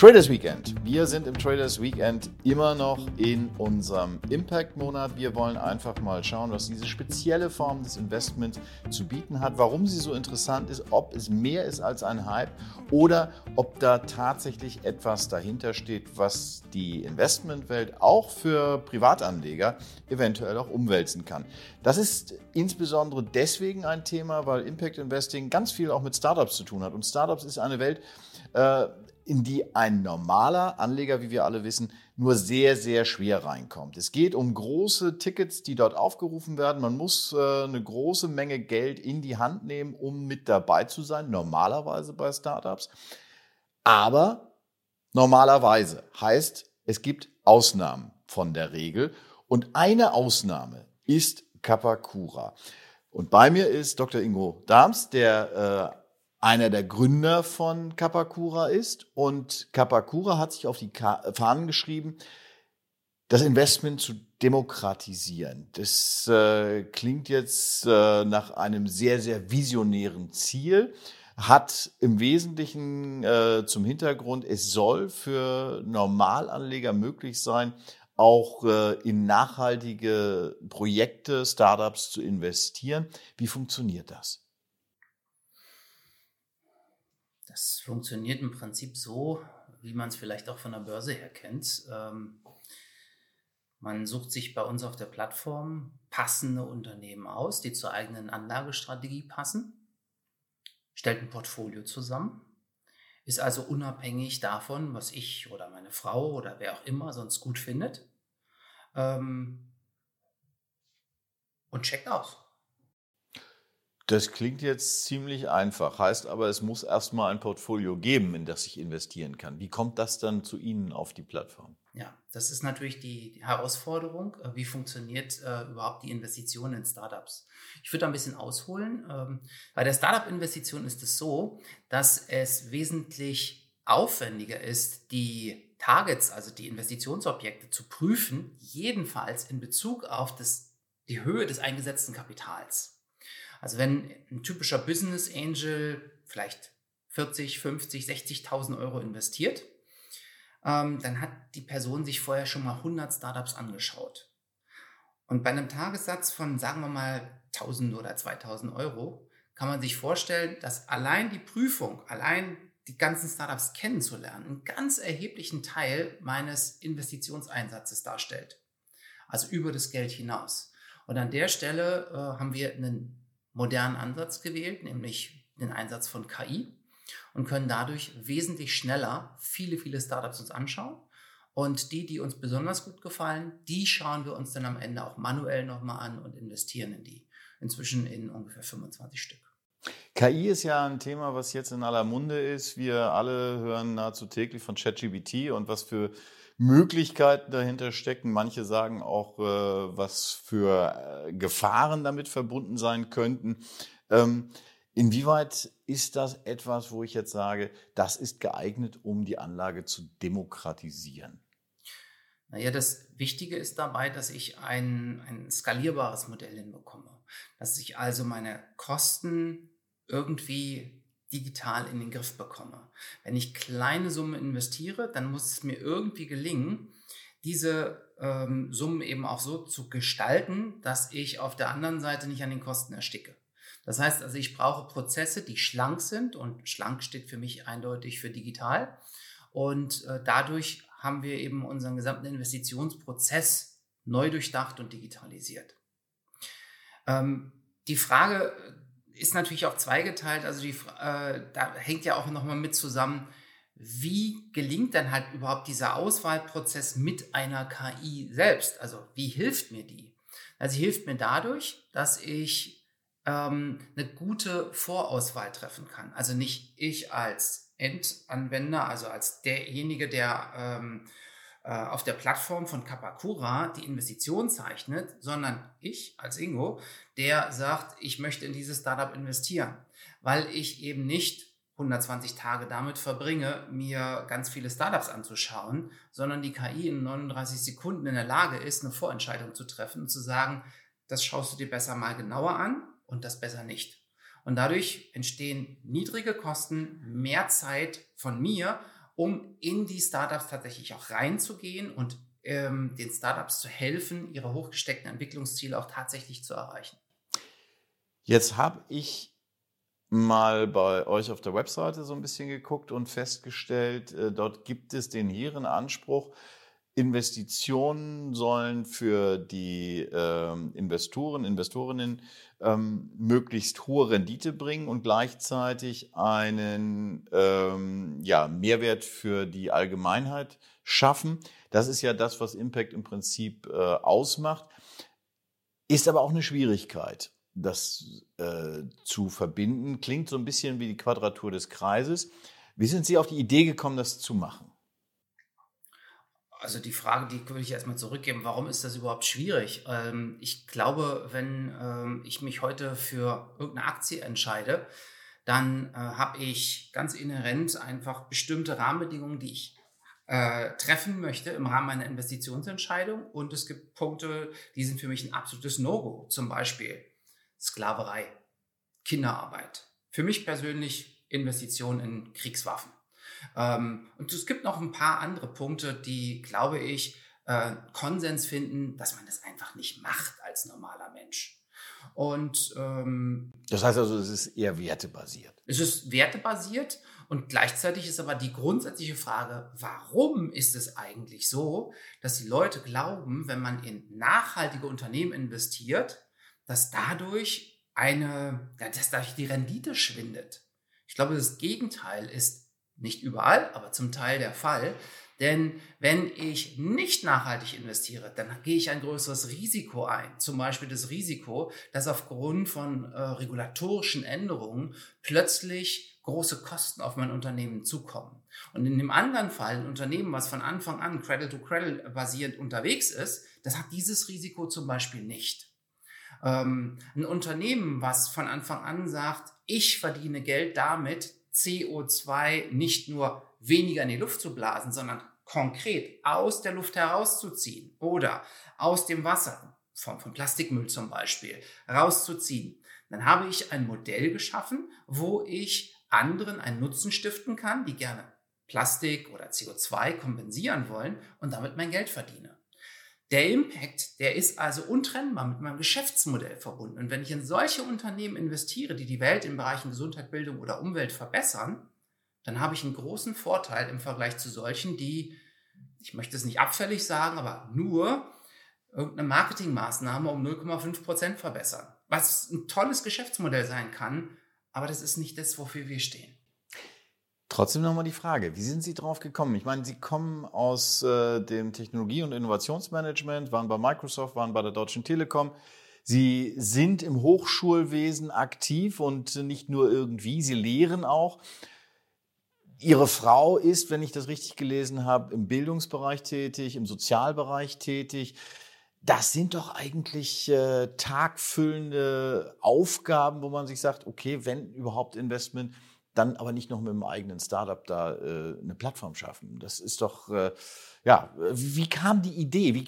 Traders Weekend. Wir sind im Traders Weekend immer noch in unserem Impact-Monat. Wir wollen einfach mal schauen, was diese spezielle Form des Investments zu bieten hat, warum sie so interessant ist, ob es mehr ist als ein Hype oder ob da tatsächlich etwas dahinter steht, was die Investmentwelt auch für Privatanleger eventuell auch umwälzen kann. Das ist insbesondere deswegen ein Thema, weil Impact Investing ganz viel auch mit Startups zu tun hat. Und Startups ist eine Welt, äh, in die ein normaler Anleger, wie wir alle wissen, nur sehr, sehr schwer reinkommt. Es geht um große Tickets, die dort aufgerufen werden. Man muss äh, eine große Menge Geld in die Hand nehmen, um mit dabei zu sein, normalerweise bei Startups. Aber normalerweise heißt, es gibt Ausnahmen von der Regel. Und eine Ausnahme ist Kapakura. Und bei mir ist Dr. Ingo Dahms, der äh, einer der Gründer von Kapakura ist. Und Kapakura hat sich auf die Fahnen geschrieben, das Investment zu demokratisieren. Das äh, klingt jetzt äh, nach einem sehr, sehr visionären Ziel, hat im Wesentlichen äh, zum Hintergrund, es soll für Normalanleger möglich sein, auch äh, in nachhaltige Projekte, Startups zu investieren. Wie funktioniert das? Das funktioniert im Prinzip so, wie man es vielleicht auch von der Börse her kennt. Ähm, man sucht sich bei uns auf der Plattform passende Unternehmen aus, die zur eigenen Anlagestrategie passen, stellt ein Portfolio zusammen, ist also unabhängig davon, was ich oder meine Frau oder wer auch immer sonst gut findet ähm, und checkt aus. Das klingt jetzt ziemlich einfach, heißt aber, es muss erstmal ein Portfolio geben, in das ich investieren kann. Wie kommt das dann zu Ihnen auf die Plattform? Ja, das ist natürlich die Herausforderung. Äh, wie funktioniert äh, überhaupt die Investition in Startups? Ich würde da ein bisschen ausholen. Ähm, bei der Startup-Investition ist es so, dass es wesentlich aufwendiger ist, die Targets, also die Investitionsobjekte zu prüfen, jedenfalls in Bezug auf das, die Höhe des eingesetzten Kapitals. Also wenn ein typischer Business Angel vielleicht 40, 50, 60.000 Euro investiert, ähm, dann hat die Person sich vorher schon mal 100 Startups angeschaut. Und bei einem Tagessatz von, sagen wir mal, 1000 oder 2000 Euro, kann man sich vorstellen, dass allein die Prüfung, allein die ganzen Startups kennenzulernen, einen ganz erheblichen Teil meines Investitionseinsatzes darstellt. Also über das Geld hinaus. Und an der Stelle äh, haben wir einen modernen Ansatz gewählt, nämlich den Einsatz von KI und können dadurch wesentlich schneller viele, viele Startups uns anschauen. Und die, die uns besonders gut gefallen, die schauen wir uns dann am Ende auch manuell nochmal an und investieren in die. Inzwischen in ungefähr 25 Stück. KI ist ja ein Thema, was jetzt in aller Munde ist. Wir alle hören nahezu täglich von ChatGPT und was für Möglichkeiten dahinter stecken. Manche sagen auch, äh, was für äh, Gefahren damit verbunden sein könnten. Ähm, inwieweit ist das etwas, wo ich jetzt sage, das ist geeignet, um die Anlage zu demokratisieren? Naja, das Wichtige ist dabei, dass ich ein, ein skalierbares Modell hinbekomme. Dass ich also meine Kosten irgendwie digital in den Griff bekomme. Wenn ich kleine Summen investiere, dann muss es mir irgendwie gelingen, diese ähm, Summen eben auch so zu gestalten, dass ich auf der anderen Seite nicht an den Kosten ersticke. Das heißt also, ich brauche Prozesse, die schlank sind und schlank steht für mich eindeutig für digital. Und äh, dadurch haben wir eben unseren gesamten Investitionsprozess neu durchdacht und digitalisiert. Ähm, die Frage, ist natürlich auch zweigeteilt. Also die, äh, da hängt ja auch nochmal mit zusammen, wie gelingt dann halt überhaupt dieser Auswahlprozess mit einer KI selbst? Also wie hilft mir die? Also sie hilft mir dadurch, dass ich ähm, eine gute Vorauswahl treffen kann. Also nicht ich als Endanwender, also als derjenige, der ähm, äh, auf der Plattform von Kapakura die Investition zeichnet, sondern ich als Ingo, der sagt, ich möchte in dieses Startup investieren, weil ich eben nicht 120 Tage damit verbringe, mir ganz viele Startups anzuschauen, sondern die KI in 39 Sekunden in der Lage ist, eine Vorentscheidung zu treffen und zu sagen, das schaust du dir besser mal genauer an und das besser nicht. Und dadurch entstehen niedrige Kosten, mehr Zeit von mir um in die Startups tatsächlich auch reinzugehen und ähm, den Startups zu helfen, ihre hochgesteckten Entwicklungsziele auch tatsächlich zu erreichen. Jetzt habe ich mal bei euch auf der Webseite so ein bisschen geguckt und festgestellt, äh, dort gibt es den hehren Anspruch, Investitionen sollen für die ähm, Investoren, Investorinnen ähm, möglichst hohe Rendite bringen und gleichzeitig einen ähm, ja, Mehrwert für die Allgemeinheit schaffen. Das ist ja das, was Impact im Prinzip äh, ausmacht. Ist aber auch eine Schwierigkeit, das äh, zu verbinden. Klingt so ein bisschen wie die Quadratur des Kreises. Wie sind Sie auf die Idee gekommen, das zu machen? Also die Frage, die würde ich erstmal zurückgeben, warum ist das überhaupt schwierig? Ähm, ich glaube, wenn ähm, ich mich heute für irgendeine Aktie entscheide, dann äh, habe ich ganz inhärent einfach bestimmte Rahmenbedingungen, die ich äh, treffen möchte im Rahmen meiner Investitionsentscheidung. Und es gibt Punkte, die sind für mich ein absolutes No-Go. Zum Beispiel Sklaverei, Kinderarbeit. Für mich persönlich Investitionen in Kriegswaffen. Ähm, und es gibt noch ein paar andere Punkte, die, glaube ich, äh, Konsens finden, dass man das einfach nicht macht als normaler Mensch. Und ähm, das heißt also, es ist eher wertebasiert. Es ist wertebasiert und gleichzeitig ist aber die grundsätzliche Frage, warum ist es eigentlich so, dass die Leute glauben, wenn man in nachhaltige Unternehmen investiert, dass dadurch eine, dass dadurch die Rendite schwindet. Ich glaube, das Gegenteil ist nicht überall, aber zum Teil der Fall. Denn wenn ich nicht nachhaltig investiere, dann gehe ich ein größeres Risiko ein. Zum Beispiel das Risiko, dass aufgrund von äh, regulatorischen Änderungen plötzlich große Kosten auf mein Unternehmen zukommen. Und in dem anderen Fall, ein Unternehmen, was von Anfang an Credit-to-Credit basierend unterwegs ist, das hat dieses Risiko zum Beispiel nicht. Ähm, ein Unternehmen, was von Anfang an sagt, ich verdiene Geld damit, CO2 nicht nur weniger in die Luft zu blasen, sondern konkret aus der Luft herauszuziehen oder aus dem Wasser, von, von Plastikmüll zum Beispiel, rauszuziehen, dann habe ich ein Modell geschaffen, wo ich anderen einen Nutzen stiften kann, die gerne Plastik oder CO2 kompensieren wollen und damit mein Geld verdiene. Der Impact, der ist also untrennbar mit meinem Geschäftsmodell verbunden. Und wenn ich in solche Unternehmen investiere, die die Welt in Bereichen Gesundheit, Bildung oder Umwelt verbessern, dann habe ich einen großen Vorteil im Vergleich zu solchen, die, ich möchte es nicht abfällig sagen, aber nur irgendeine Marketingmaßnahme um 0,5 Prozent verbessern. Was ein tolles Geschäftsmodell sein kann, aber das ist nicht das, wofür wir stehen. Trotzdem nochmal die Frage, wie sind Sie drauf gekommen? Ich meine, Sie kommen aus äh, dem Technologie- und Innovationsmanagement, waren bei Microsoft, waren bei der Deutschen Telekom. Sie sind im Hochschulwesen aktiv und nicht nur irgendwie, Sie lehren auch. Ihre Frau ist, wenn ich das richtig gelesen habe, im Bildungsbereich tätig, im Sozialbereich tätig. Das sind doch eigentlich äh, tagfüllende Aufgaben, wo man sich sagt, okay, wenn überhaupt Investment, dann aber nicht noch mit einem eigenen Startup da äh, eine Plattform schaffen. Das ist doch, äh, ja, wie kam die Idee? Wie,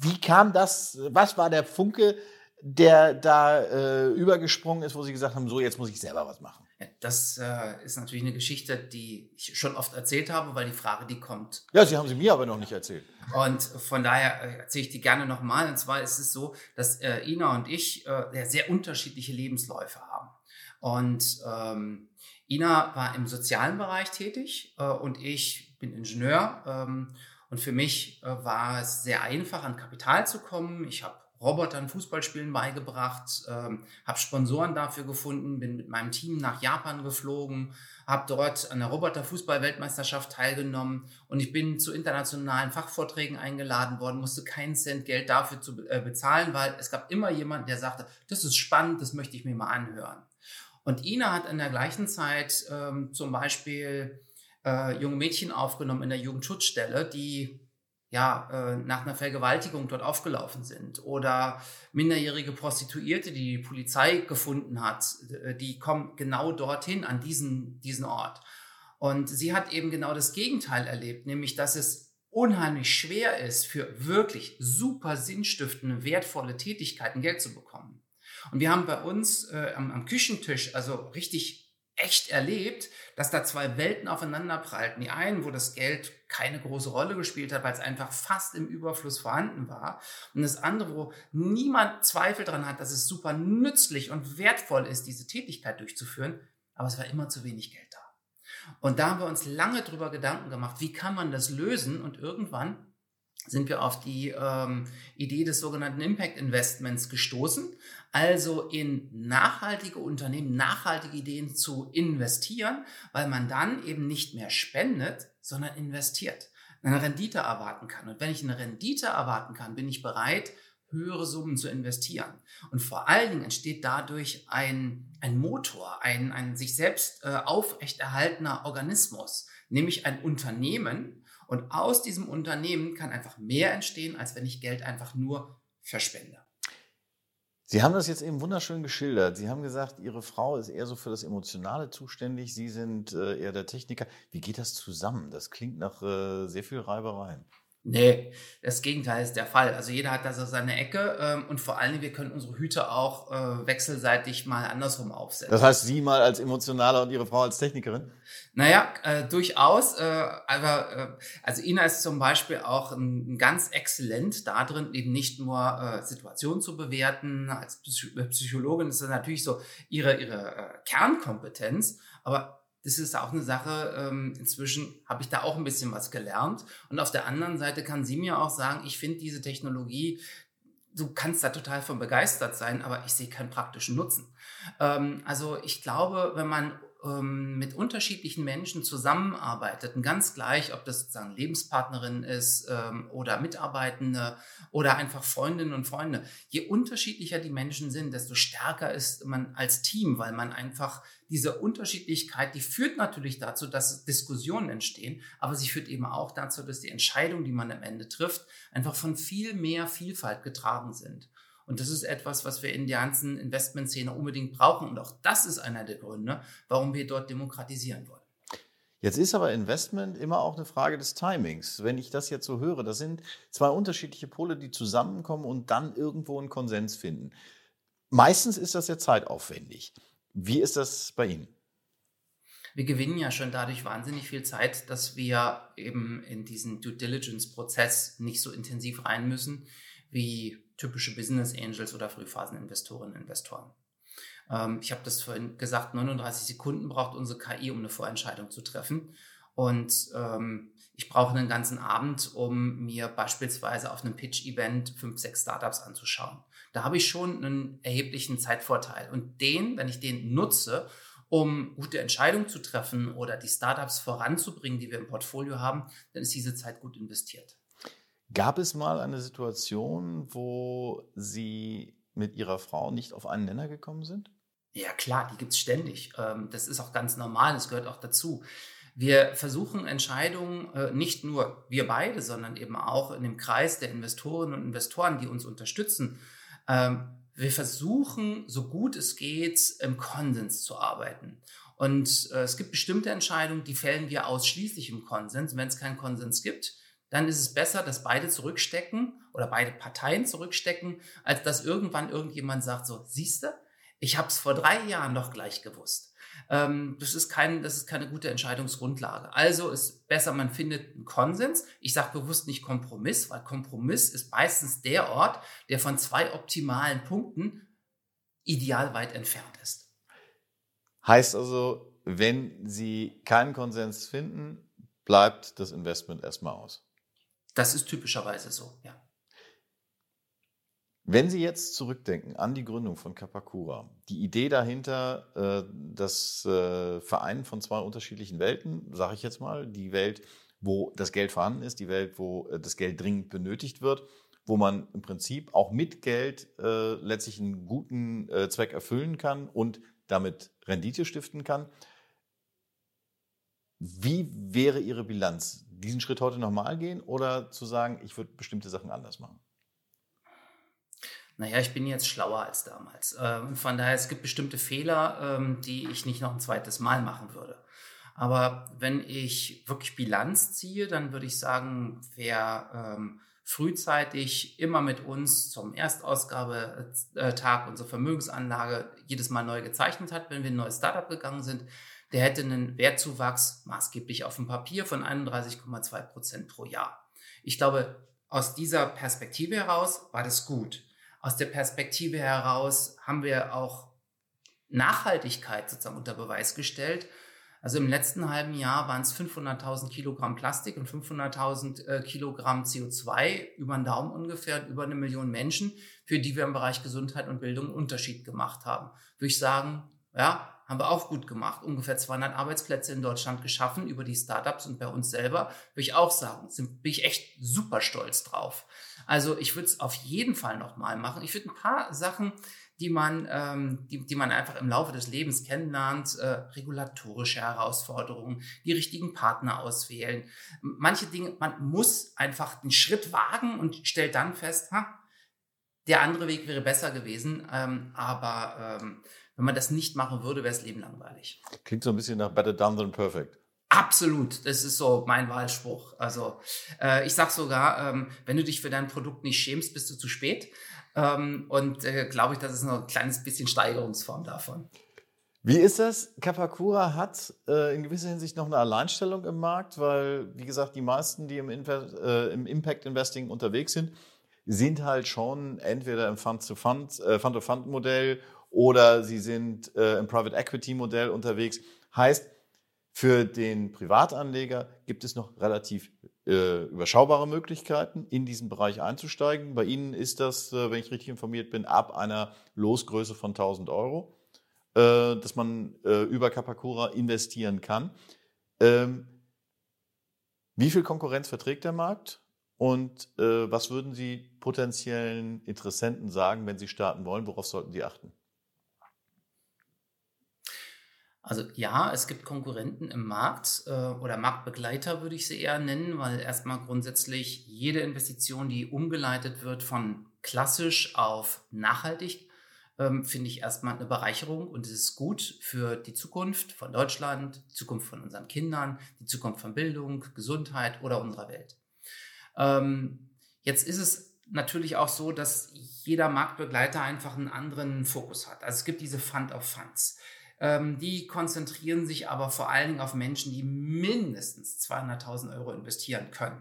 wie kam das? Was war der Funke, der da äh, übergesprungen ist, wo Sie gesagt haben, so jetzt muss ich selber was machen? Das äh, ist natürlich eine Geschichte, die ich schon oft erzählt habe, weil die Frage, die kommt. Ja, Sie haben sie mir aber noch nicht erzählt. Und von daher äh, erzähle ich die gerne nochmal. Und zwar ist es so, dass äh, Ina und ich sehr unterschiedliche Lebensläufe haben. Und ähm, Ina war im sozialen Bereich tätig äh, und ich bin Ingenieur. Ähm, und für mich äh, war es sehr einfach, an Kapital zu kommen. Ich habe Robotern Fußballspielen beigebracht, ähm, habe Sponsoren dafür gefunden, bin mit meinem Team nach Japan geflogen, habe dort an der Roboter-Fußball-Weltmeisterschaft teilgenommen und ich bin zu internationalen Fachvorträgen eingeladen worden, musste keinen Cent Geld dafür zu, äh, bezahlen, weil es gab immer jemanden, der sagte, das ist spannend, das möchte ich mir mal anhören. Und Ina hat in der gleichen Zeit ähm, zum Beispiel äh, junge Mädchen aufgenommen in der Jugendschutzstelle, die ja, äh, nach einer Vergewaltigung dort aufgelaufen sind oder minderjährige Prostituierte, die die Polizei gefunden hat, äh, die kommen genau dorthin, an diesen, diesen Ort. Und sie hat eben genau das Gegenteil erlebt, nämlich dass es unheimlich schwer ist, für wirklich super sinnstiftende, wertvolle Tätigkeiten Geld zu bekommen. Und wir haben bei uns äh, am, am, Küchentisch also richtig echt erlebt, dass da zwei Welten aufeinander prallten. Die einen, wo das Geld keine große Rolle gespielt hat, weil es einfach fast im Überfluss vorhanden war. Und das andere, wo niemand Zweifel dran hat, dass es super nützlich und wertvoll ist, diese Tätigkeit durchzuführen, aber es war immer zu wenig Geld da. Und da haben wir uns lange drüber Gedanken gemacht, wie kann man das lösen? Und irgendwann sind wir auf die ähm, Idee des sogenannten Impact Investments gestoßen, also in nachhaltige Unternehmen, nachhaltige Ideen zu investieren, weil man dann eben nicht mehr spendet, sondern investiert, eine Rendite erwarten kann. Und wenn ich eine Rendite erwarten kann, bin ich bereit, höhere Summen zu investieren. Und vor allen Dingen entsteht dadurch ein, ein Motor, ein, ein sich selbst äh, aufrechterhaltener Organismus, nämlich ein Unternehmen, und aus diesem Unternehmen kann einfach mehr entstehen, als wenn ich Geld einfach nur verspende. Sie haben das jetzt eben wunderschön geschildert. Sie haben gesagt, Ihre Frau ist eher so für das Emotionale zuständig, Sie sind äh, eher der Techniker. Wie geht das zusammen? Das klingt nach äh, sehr viel Reibereien. Nee, das Gegenteil ist der Fall. Also jeder hat da so seine Ecke ähm, und vor allen Dingen, wir können unsere Hüte auch äh, wechselseitig mal andersrum aufsetzen. Das heißt, Sie mal als Emotionaler und Ihre Frau als Technikerin? Naja, äh, durchaus. Äh, aber äh, also Ina ist zum Beispiel auch ein, ein ganz exzellent darin, eben nicht nur äh, Situationen zu bewerten. Als Psychologin ist das natürlich so ihre, ihre äh, Kernkompetenz, aber das ist auch eine Sache, ähm, inzwischen habe ich da auch ein bisschen was gelernt. Und auf der anderen Seite kann sie mir auch sagen, ich finde diese Technologie, du kannst da total von begeistert sein, aber ich sehe keinen praktischen Nutzen. Ähm, also ich glaube, wenn man ähm, mit unterschiedlichen Menschen zusammenarbeitet, ganz gleich, ob das sozusagen Lebenspartnerin ist ähm, oder Mitarbeitende oder einfach Freundinnen und Freunde. Je unterschiedlicher die Menschen sind, desto stärker ist man als Team, weil man einfach diese Unterschiedlichkeit, die führt natürlich dazu, dass Diskussionen entstehen, aber sie führt eben auch dazu, dass die Entscheidungen, die man am Ende trifft, einfach von viel mehr Vielfalt getragen sind. Und das ist etwas, was wir in der ganzen Investmentszene unbedingt brauchen. Und auch das ist einer der Gründe, warum wir dort demokratisieren wollen. Jetzt ist aber Investment immer auch eine Frage des Timings. Wenn ich das jetzt so höre, das sind zwei unterschiedliche Pole, die zusammenkommen und dann irgendwo einen Konsens finden. Meistens ist das ja zeitaufwendig. Wie ist das bei Ihnen? Wir gewinnen ja schon dadurch wahnsinnig viel Zeit, dass wir eben in diesen Due Diligence-Prozess nicht so intensiv rein müssen wie typische Business Angels oder Frühphaseninvestorinnen Investoren. Ähm, ich habe das vorhin gesagt, 39 Sekunden braucht unsere KI, um eine Vorentscheidung zu treffen. Und ähm, ich brauche einen ganzen Abend, um mir beispielsweise auf einem Pitch-Event fünf, sechs Startups anzuschauen. Da habe ich schon einen erheblichen Zeitvorteil. Und den, wenn ich den nutze, um gute Entscheidungen zu treffen oder die Startups voranzubringen, die wir im Portfolio haben, dann ist diese Zeit gut investiert. Gab es mal eine Situation, wo Sie mit Ihrer Frau nicht auf einen Nenner gekommen sind? Ja, klar, die gibt es ständig. Ähm, das ist auch ganz normal, das gehört auch dazu. Wir versuchen Entscheidungen, äh, nicht nur wir beide, sondern eben auch in dem Kreis der Investorinnen und Investoren, die uns unterstützen. Ähm, wir versuchen, so gut es geht, im Konsens zu arbeiten. Und äh, es gibt bestimmte Entscheidungen, die fällen wir ausschließlich im Konsens. Wenn es keinen Konsens gibt, dann ist es besser, dass beide zurückstecken oder beide Parteien zurückstecken, als dass irgendwann irgendjemand sagt, so, siehste, ich habe es vor drei Jahren noch gleich gewusst. Ähm, das, ist kein, das ist keine gute Entscheidungsgrundlage. Also ist besser, man findet einen Konsens. Ich sage bewusst nicht Kompromiss, weil Kompromiss ist meistens der Ort, der von zwei optimalen Punkten ideal weit entfernt ist. Heißt also, wenn Sie keinen Konsens finden, bleibt das Investment erstmal aus. Das ist typischerweise so, ja. Wenn Sie jetzt zurückdenken an die Gründung von Kapakura, die Idee dahinter, äh, das äh, Vereinen von zwei unterschiedlichen Welten, sage ich jetzt mal, die Welt, wo das Geld vorhanden ist, die Welt, wo äh, das Geld dringend benötigt wird, wo man im Prinzip auch mit Geld letztlich einen guten Zweck erfüllen kann und damit Rendite stiften kann. Wie wäre Ihre Bilanz? Diesen Schritt heute nochmal gehen oder zu sagen, ich würde bestimmte Sachen anders machen? Naja, ich bin jetzt schlauer als damals. Ähm, von daher, es gibt bestimmte Fehler, ähm, die ich nicht noch ein zweites Mal machen würde. Aber wenn ich wirklich Bilanz ziehe, dann würde ich sagen, wer ähm, frühzeitig immer mit uns zum Erstausgabetag unsere Vermögensanlage jedes Mal neu gezeichnet hat, wenn wir in ein neues Startup gegangen sind, der hätte einen Wertzuwachs maßgeblich auf dem Papier von 31,2 Prozent pro Jahr. Ich glaube, aus dieser Perspektive heraus war das gut. Aus der Perspektive heraus haben wir auch Nachhaltigkeit sozusagen unter Beweis gestellt also im letzten halben Jahr waren es 500.000 Kilogramm Plastik und 500.000 äh, Kilogramm CO2 über den Daumen ungefähr, über eine Million Menschen, für die wir im Bereich Gesundheit und Bildung einen Unterschied gemacht haben. Würde ich sagen, ja, haben wir auch gut gemacht. Ungefähr 200 Arbeitsplätze in Deutschland geschaffen über die Startups und bei uns selber, würde ich auch sagen, sind, bin ich echt super stolz drauf. Also ich würde es auf jeden Fall nochmal machen. Ich würde ein paar Sachen die man, ähm, die, die man einfach im Laufe des Lebens kennenlernt, äh, regulatorische Herausforderungen, die richtigen Partner auswählen. Manche Dinge, man muss einfach den Schritt wagen und stellt dann fest, ha, der andere Weg wäre besser gewesen, ähm, aber ähm, wenn man das nicht machen würde, wäre das Leben langweilig. Klingt so ein bisschen nach Better Done Than Perfect. Absolut, das ist so mein Wahlspruch. Also äh, ich sag sogar, ähm, wenn du dich für dein Produkt nicht schämst, bist du zu spät. Ähm, und äh, glaube ich, das ist noch ein kleines bisschen Steigerungsform davon. Wie ist das? Kapakura hat äh, in gewisser Hinsicht noch eine Alleinstellung im Markt, weil, wie gesagt, die meisten, die im, äh, im Impact Investing unterwegs sind, sind halt schon entweder im äh, Fund-to-Fund-Modell oder sie sind äh, im Private Equity-Modell unterwegs. Heißt, für den Privatanleger gibt es noch relativ äh, überschaubare Möglichkeiten, in diesen Bereich einzusteigen. Bei Ihnen ist das, äh, wenn ich richtig informiert bin, ab einer Losgröße von 1000 Euro, äh, dass man äh, über Kapakura investieren kann. Ähm, wie viel Konkurrenz verträgt der Markt? Und äh, was würden Sie potenziellen Interessenten sagen, wenn sie starten wollen? Worauf sollten die achten? Also ja, es gibt Konkurrenten im Markt äh, oder Marktbegleiter würde ich sie eher nennen, weil erstmal grundsätzlich jede Investition, die umgeleitet wird von klassisch auf nachhaltig, ähm, finde ich erstmal eine Bereicherung und es ist gut für die Zukunft von Deutschland, die Zukunft von unseren Kindern, die Zukunft von Bildung, Gesundheit oder unserer Welt. Ähm, jetzt ist es natürlich auch so, dass jeder Marktbegleiter einfach einen anderen Fokus hat. Also es gibt diese Fund of Funds. Ähm, die konzentrieren sich aber vor allen Dingen auf Menschen, die mindestens 200.000 Euro investieren können.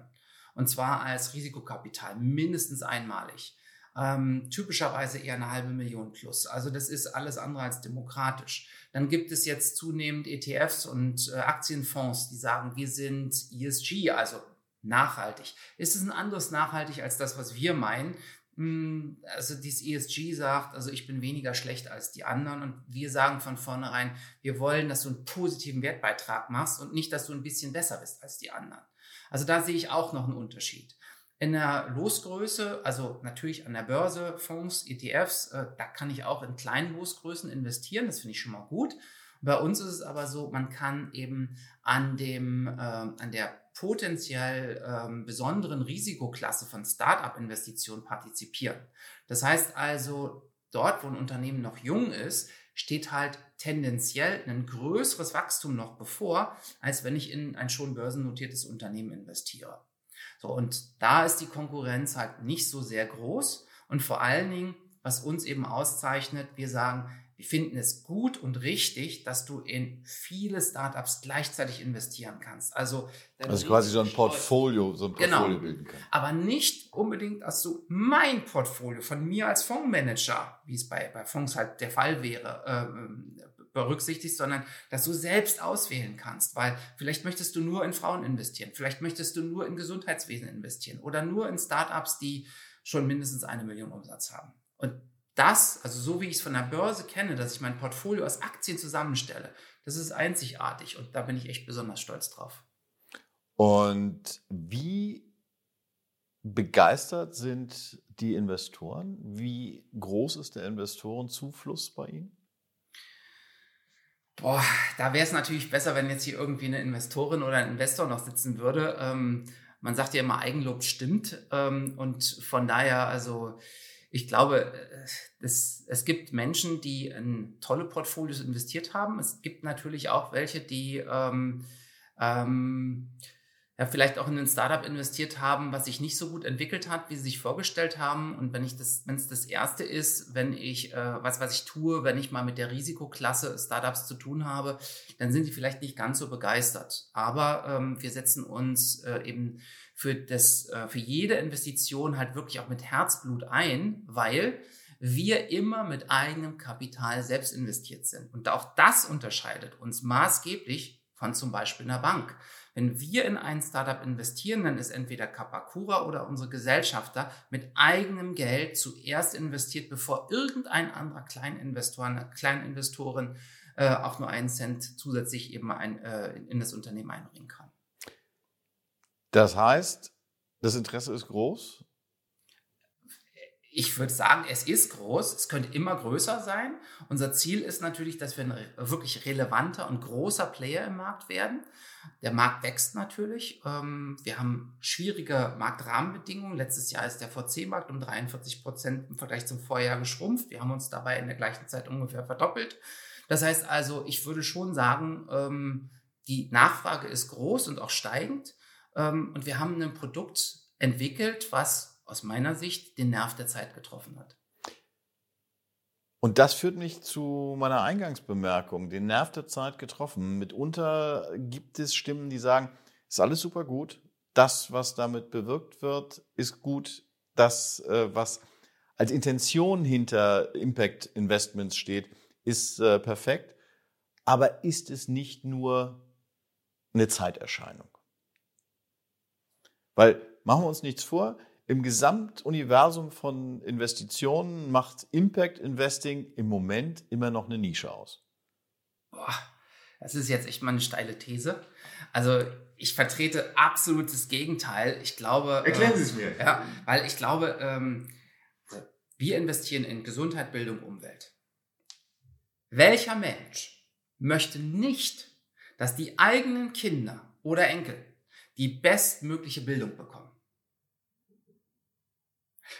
Und zwar als Risikokapital, mindestens einmalig. Ähm, typischerweise eher eine halbe Million plus. Also das ist alles andere als demokratisch. Dann gibt es jetzt zunehmend ETFs und äh, Aktienfonds, die sagen, wir sind ESG, also nachhaltig. Ist es ein anderes nachhaltig als das, was wir meinen? Hm, also dieses ESG sagt, also ich bin weniger schlecht als die anderen und wir sagen von vornherein, wir wollen, dass du einen positiven Wertbeitrag machst und nicht, dass du ein bisschen besser bist als die anderen. Also da sehe ich auch noch einen Unterschied. In der Losgröße, also natürlich an der Börse, Fonds, ETFs, äh, da kann ich auch in kleinen Losgrößen investieren, das finde ich schon mal gut. Bei uns ist es aber so, man kann eben an dem, äh, an der potenziell ähm, besonderen Risikoklasse von Start-up-Investitionen partizipieren. Das heißt also, dort, wo ein Unternehmen noch jung ist, steht halt tendenziell ein größeres Wachstum noch bevor, als wenn ich in ein schon börsennotiertes Unternehmen investiere. So, und da ist die Konkurrenz halt nicht so sehr groß. Und vor allen Dingen, was uns eben auszeichnet, wir sagen, wir finden es gut und richtig, dass du in viele Startups gleichzeitig investieren kannst. Also, also quasi so ein Portfolio, so ein genau. Portfolio genau. bilden kannst. Aber nicht unbedingt, dass du mein Portfolio von mir als Fondsmanager, wie es bei, bei Fonds halt der Fall wäre, äh, berücksichtigst, sondern dass du selbst auswählen kannst, weil vielleicht möchtest du nur in Frauen investieren, vielleicht möchtest du nur in Gesundheitswesen investieren oder nur in Startups, die schon mindestens eine Million Umsatz haben. Und das, also so wie ich es von der Börse kenne, dass ich mein Portfolio aus Aktien zusammenstelle, das ist einzigartig und da bin ich echt besonders stolz drauf. Und wie begeistert sind die Investoren? Wie groß ist der Investorenzufluss bei Ihnen? Boah, da wäre es natürlich besser, wenn jetzt hier irgendwie eine Investorin oder ein Investor noch sitzen würde. Ähm, man sagt ja immer, Eigenlob stimmt. Ähm, und von daher, also ich glaube, es, es gibt Menschen, die in tolle Portfolios investiert haben. Es gibt natürlich auch welche, die ähm, ähm, ja, vielleicht auch in ein Startup investiert haben, was sich nicht so gut entwickelt hat, wie sie sich vorgestellt haben. Und wenn ich das, wenn es das erste ist, wenn ich äh, was, was ich tue, wenn ich mal mit der Risikoklasse Startups zu tun habe, dann sind die vielleicht nicht ganz so begeistert. Aber ähm, wir setzen uns äh, eben für das, äh, für jede Investition halt wirklich auch mit Herzblut ein, weil wir immer mit eigenem Kapital selbst investiert sind. Und auch das unterscheidet uns maßgeblich von zum Beispiel einer Bank. Wenn wir in ein Startup investieren, dann ist entweder Kapakura oder unsere Gesellschafter mit eigenem Geld zuerst investiert, bevor irgendein anderer Kleininvestor, eine Kleininvestorin äh, auch nur einen Cent zusätzlich eben ein, äh, in das Unternehmen einbringen kann. Das heißt, das Interesse ist groß? ich würde sagen, es ist groß, es könnte immer größer sein. Unser Ziel ist natürlich, dass wir ein wirklich relevanter und großer Player im Markt werden. Der Markt wächst natürlich. Ähm, wir haben schwierige Marktrahmenbedingungen. Letztes Jahr ist der VC-Markt um 43 Prozent im Vergleich zum Vorjahr geschrumpft. Wir haben uns dabei in der gleichen Zeit ungefähr verdoppelt. Das heißt also, ich würde schon sagen, ähm, die Nachfrage ist groß und auch steigend. Ähm, und wir haben ein Produkt entwickelt, was aus meiner Sicht den Nerv der Zeit getroffen hat. Und das führt mich zu meiner Eingangsbemerkung, den Nerv der Zeit getroffen. Mitunter gibt es Stimmen, die sagen, ist alles super gut, das, was damit bewirkt wird, ist gut, das, äh, was als Intention hinter Impact Investments steht, ist äh, perfekt. Aber ist es nicht nur eine Zeiterscheinung? Weil, machen wir uns nichts vor, im Gesamtuniversum von Investitionen macht Impact Investing im Moment immer noch eine Nische aus. Boah, das ist jetzt echt mal eine steile These. Also ich vertrete absolut das Gegenteil. Ich glaube. Erklären Sie es mir. Ja, weil ich glaube, ähm, wir investieren in Gesundheit, Bildung, Umwelt. Welcher Mensch möchte nicht, dass die eigenen Kinder oder Enkel die bestmögliche Bildung bekommen?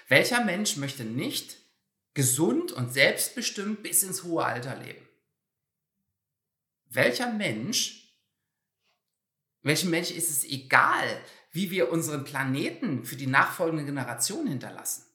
Welcher Mensch möchte nicht gesund und selbstbestimmt bis ins hohe Alter leben? Welcher Mensch, welchem Mensch ist es egal, wie wir unseren Planeten für die nachfolgende Generation hinterlassen?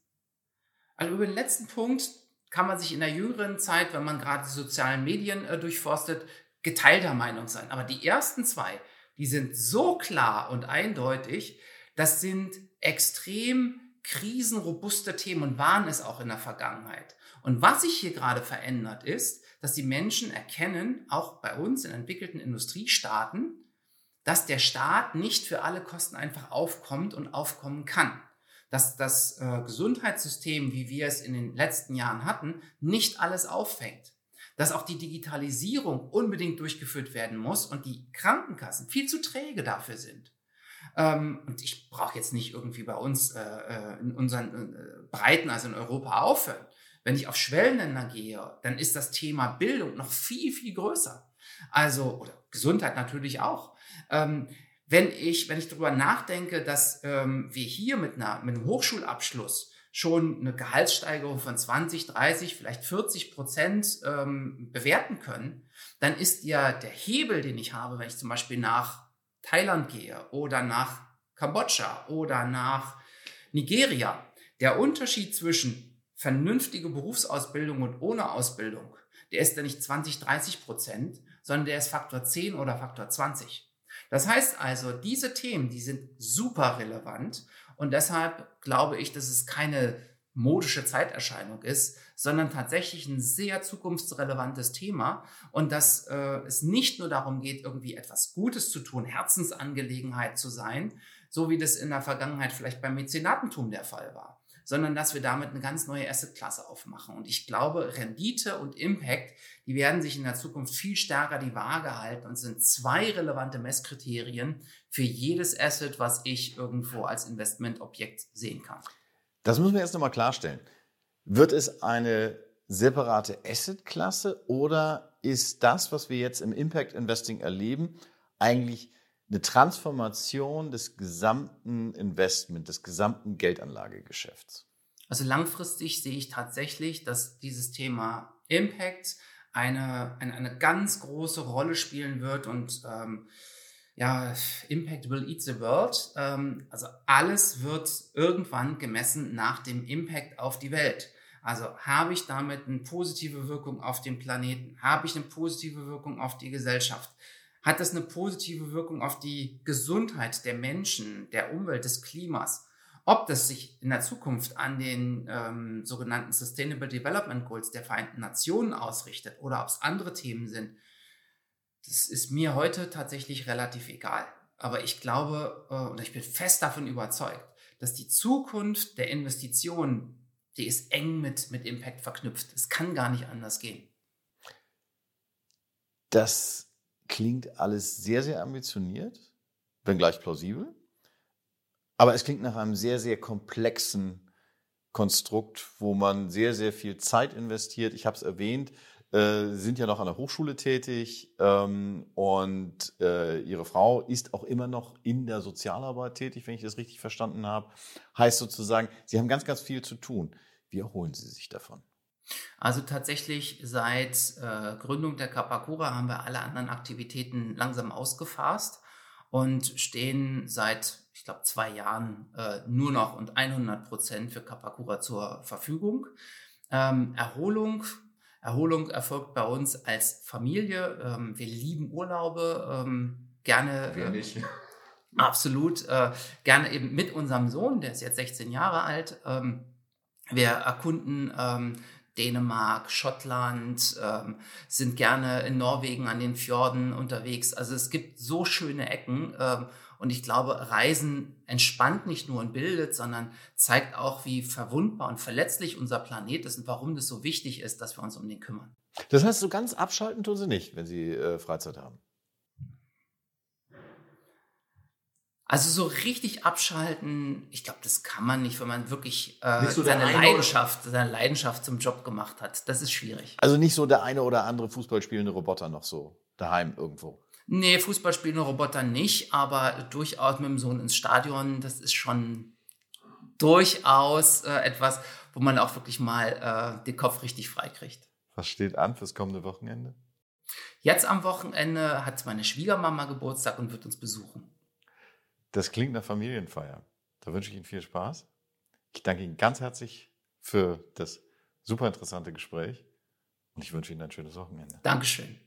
Also über den letzten Punkt kann man sich in der jüngeren Zeit, wenn man gerade die sozialen Medien äh, durchforstet, geteilter Meinung sein. Aber die ersten zwei, die sind so klar und eindeutig, das sind extrem krisenrobuste Themen und waren es auch in der Vergangenheit. Und was sich hier gerade verändert ist, dass die Menschen erkennen, auch bei uns in entwickelten Industriestaaten, dass der Staat nicht für alle Kosten einfach aufkommt und aufkommen kann. Dass das äh, Gesundheitssystem, wie wir es in den letzten Jahren hatten, nicht alles auffängt. Dass auch die Digitalisierung unbedingt durchgeführt werden muss und die Krankenkassen viel zu träge dafür sind. Ähm, und ich brauche jetzt nicht irgendwie bei uns äh, äh, in unseren äh, Breiten, also in Europa, aufhören. Wenn ich auf Schwellenländer gehe, dann ist das Thema Bildung noch viel, viel größer. Also, oder Gesundheit natürlich auch. Ähm, wenn ich, wenn ich darüber nachdenke, dass ähm, wir hier mit, einer, mit einem Hochschulabschluss schon eine Gehaltssteigerung von 20, 30, vielleicht 40 Prozent ähm, bewerten können, dann ist ja der Hebel, den ich habe, wenn ich zum Beispiel nach Thailand gehe oder nach Kambodscha oder nach Nigeria, der Unterschied zwischen vernünftige Berufsausbildung und ohne Ausbildung, der ist ja nicht 20, 30 Prozent, sondern der ist Faktor 10 oder Faktor 20. Das heißt also, diese Themen, die sind super relevant und deshalb glaube ich, dass es keine modische Zeiterscheinung ist, sondern tatsächlich ein sehr zukunftsrelevantes Thema und dass äh, es nicht nur darum geht, irgendwie etwas Gutes zu tun, Herzensangelegenheit zu sein, so wie das in der Vergangenheit vielleicht beim Mäzenatentum der Fall war, sondern dass wir damit eine ganz neue Assetklasse aufmachen. Und ich glaube, Rendite und Impact, die werden sich in der Zukunft viel stärker die Waage halten und sind zwei relevante Messkriterien für jedes Asset, was ich irgendwo als Investmentobjekt sehen kann. Das müssen wir erst nochmal klarstellen. Wird es eine separate Asset-Klasse oder ist das, was wir jetzt im Impact Investing erleben, eigentlich eine Transformation des gesamten Investment, des gesamten Geldanlagegeschäfts? Also langfristig sehe ich tatsächlich, dass dieses Thema Impact eine, eine, eine ganz große Rolle spielen wird und ähm, ja, Impact will eat the world. Ähm, also alles wird irgendwann gemessen nach dem Impact auf die Welt. Also habe ich damit eine positive Wirkung auf den Planeten? Habe ich eine positive Wirkung auf die Gesellschaft? Hat das eine positive Wirkung auf die Gesundheit der Menschen, der Umwelt, des Klimas? Ob das sich in der Zukunft an den ähm, sogenannten Sustainable Development Goals der Vereinten Nationen ausrichtet oder ob es andere Themen sind, das ist mir heute tatsächlich relativ egal. Aber ich glaube äh, und ich bin fest davon überzeugt, dass die Zukunft der Investitionen, die ist eng mit, mit Impact verknüpft. Es kann gar nicht anders gehen. Das klingt alles sehr, sehr ambitioniert, wenngleich plausibel. Aber es klingt nach einem sehr, sehr komplexen Konstrukt, wo man sehr, sehr viel Zeit investiert. Ich habe es erwähnt, äh, sind ja noch an der Hochschule tätig ähm, und äh, ihre Frau ist auch immer noch in der Sozialarbeit tätig, wenn ich das richtig verstanden habe. Heißt sozusagen, sie haben ganz, ganz viel zu tun. Wie erholen Sie sich davon? Also tatsächlich seit äh, Gründung der Kapakura haben wir alle anderen Aktivitäten langsam ausgefasst und stehen seit, ich glaube, zwei Jahren äh, nur noch und 100 Prozent für Kapakura zur Verfügung. Ähm, Erholung Erholung erfolgt bei uns als Familie. Ähm, wir lieben Urlaube, ähm, gerne. Wer nicht? Äh, absolut. Gerne eben mit unserem Sohn, der ist jetzt 16 Jahre alt. Ähm, wir erkunden ähm, Dänemark, Schottland, ähm, sind gerne in Norwegen an den Fjorden unterwegs. Also es gibt so schöne Ecken. Ähm, und ich glaube, Reisen entspannt nicht nur und bildet, sondern zeigt auch, wie verwundbar und verletzlich unser Planet ist und warum das so wichtig ist, dass wir uns um den kümmern. Das heißt, so ganz abschalten tun Sie nicht, wenn Sie äh, Freizeit haben. Also so richtig abschalten, ich glaube, das kann man nicht, wenn man wirklich äh, so seine Leidenschaft, seine Leidenschaft zum Job gemacht hat. Das ist schwierig. Also nicht so der eine oder andere Fußballspielende Roboter noch so daheim irgendwo. Nee, Fußball spielen Roboter nicht, aber durchaus mit dem Sohn ins Stadion, das ist schon durchaus äh, etwas, wo man auch wirklich mal äh, den Kopf richtig frei kriegt. Was steht an fürs kommende Wochenende? Jetzt am Wochenende hat meine Schwiegermama Geburtstag und wird uns besuchen. Das klingt nach Familienfeier. Da wünsche ich Ihnen viel Spaß. Ich danke Ihnen ganz herzlich für das super interessante Gespräch und ich wünsche Ihnen ein schönes Wochenende. Dankeschön.